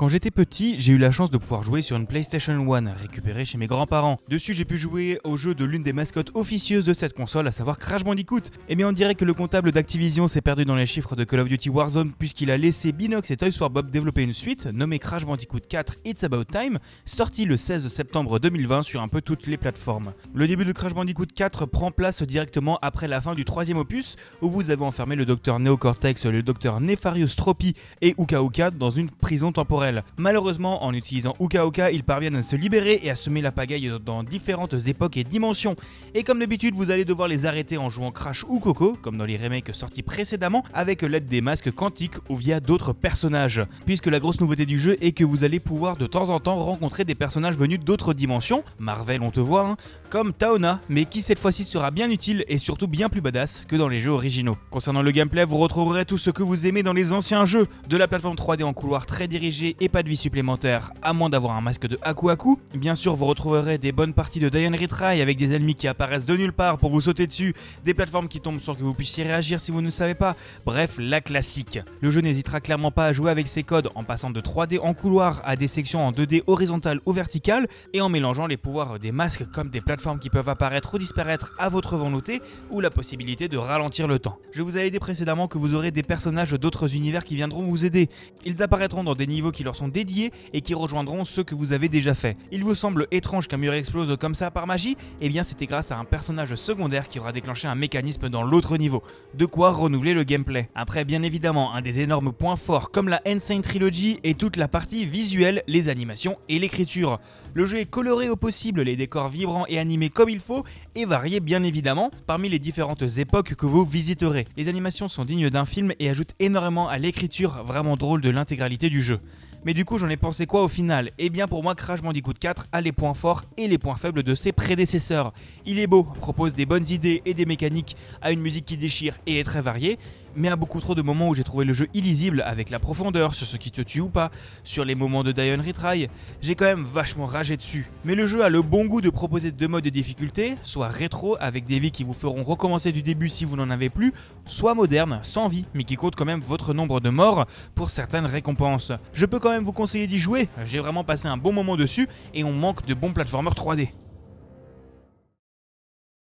Quand j'étais petit, j'ai eu la chance de pouvoir jouer sur une PlayStation 1 récupérée chez mes grands-parents. Dessus, j'ai pu jouer au jeu de l'une des mascottes officieuses de cette console, à savoir Crash Bandicoot. Eh bien, on dirait que le comptable d'Activision s'est perdu dans les chiffres de Call of Duty Warzone puisqu'il a laissé Binox et Toys for Bob développer une suite nommée Crash Bandicoot 4 It's About Time, sortie le 16 septembre 2020 sur un peu toutes les plateformes. Le début de Crash Bandicoot 4 prend place directement après la fin du troisième opus, où vous avez enfermé le docteur Neocortex, le docteur Nefarious Tropi et Uka Uka dans une prison Malheureusement, en utilisant Uka Uka, ils parviennent à se libérer et à semer la pagaille dans différentes époques et dimensions. Et comme d'habitude, vous allez devoir les arrêter en jouant Crash ou Coco, comme dans les remakes sortis précédemment, avec l'aide des masques quantiques ou via d'autres personnages. Puisque la grosse nouveauté du jeu est que vous allez pouvoir de temps en temps rencontrer des personnages venus d'autres dimensions, Marvel on te voit, hein, comme Taona, mais qui cette fois-ci sera bien utile et surtout bien plus badass que dans les jeux originaux. Concernant le gameplay, vous retrouverez tout ce que vous aimez dans les anciens jeux, de la plateforme 3D en couloir très dirigé et pas de vie supplémentaire, à moins d'avoir un masque de Aku Aku. Bien sûr, vous retrouverez des bonnes parties de Diane Retry avec des ennemis qui apparaissent de nulle part pour vous sauter dessus, des plateformes qui tombent sans que vous puissiez réagir si vous ne savez pas. Bref, la classique. Le jeu n'hésitera clairement pas à jouer avec ses codes en passant de 3D en couloir à des sections en 2D horizontales ou verticales et en mélangeant les pouvoirs des masques comme des plateformes qui peuvent apparaître ou disparaître à votre volonté ou la possibilité de ralentir le temps. Je vous avais dit précédemment que vous aurez des personnages d'autres univers qui viendront vous aider. Ils apparaîtront dans des niveaux qui leur sont dédiés et qui rejoindront ceux que vous avez déjà fait. Il vous semble étrange qu'un mur explose comme ça par magie? Eh bien c'était grâce à un personnage secondaire qui aura déclenché un mécanisme dans l'autre niveau. De quoi renouveler le gameplay. Après bien évidemment un des énormes points forts comme la Insane Trilogy et toute la partie visuelle, les animations et l'écriture. Le jeu est coloré au possible, les décors vibrants et animés comme il faut et variés bien évidemment parmi les différentes époques que vous visiterez. Les animations sont dignes d'un film et ajoutent énormément à l'écriture vraiment drôle de l'intégralité du jeu. Mais du coup, j'en ai pensé quoi au final? Eh bien, pour moi, Crash Bandicoot 4 a les points forts et les points faibles de ses prédécesseurs. Il est beau, propose des bonnes idées et des mécaniques, a une musique qui déchire et est très variée, mais a beaucoup trop de moments où j'ai trouvé le jeu illisible avec la profondeur, sur ce qui te tue ou pas, sur les moments de Dion Retry. J'ai quand même vachement ragé dessus. Mais le jeu a le bon goût de proposer deux modes de difficulté, soit rétro avec des vies qui vous feront recommencer du début si vous n'en avez plus, soit moderne, sans vie, mais qui compte quand même votre nombre de morts pour certaines récompenses. Je peux quand même vous conseiller d'y jouer, j'ai vraiment passé un bon moment dessus et on manque de bons platformers 3D.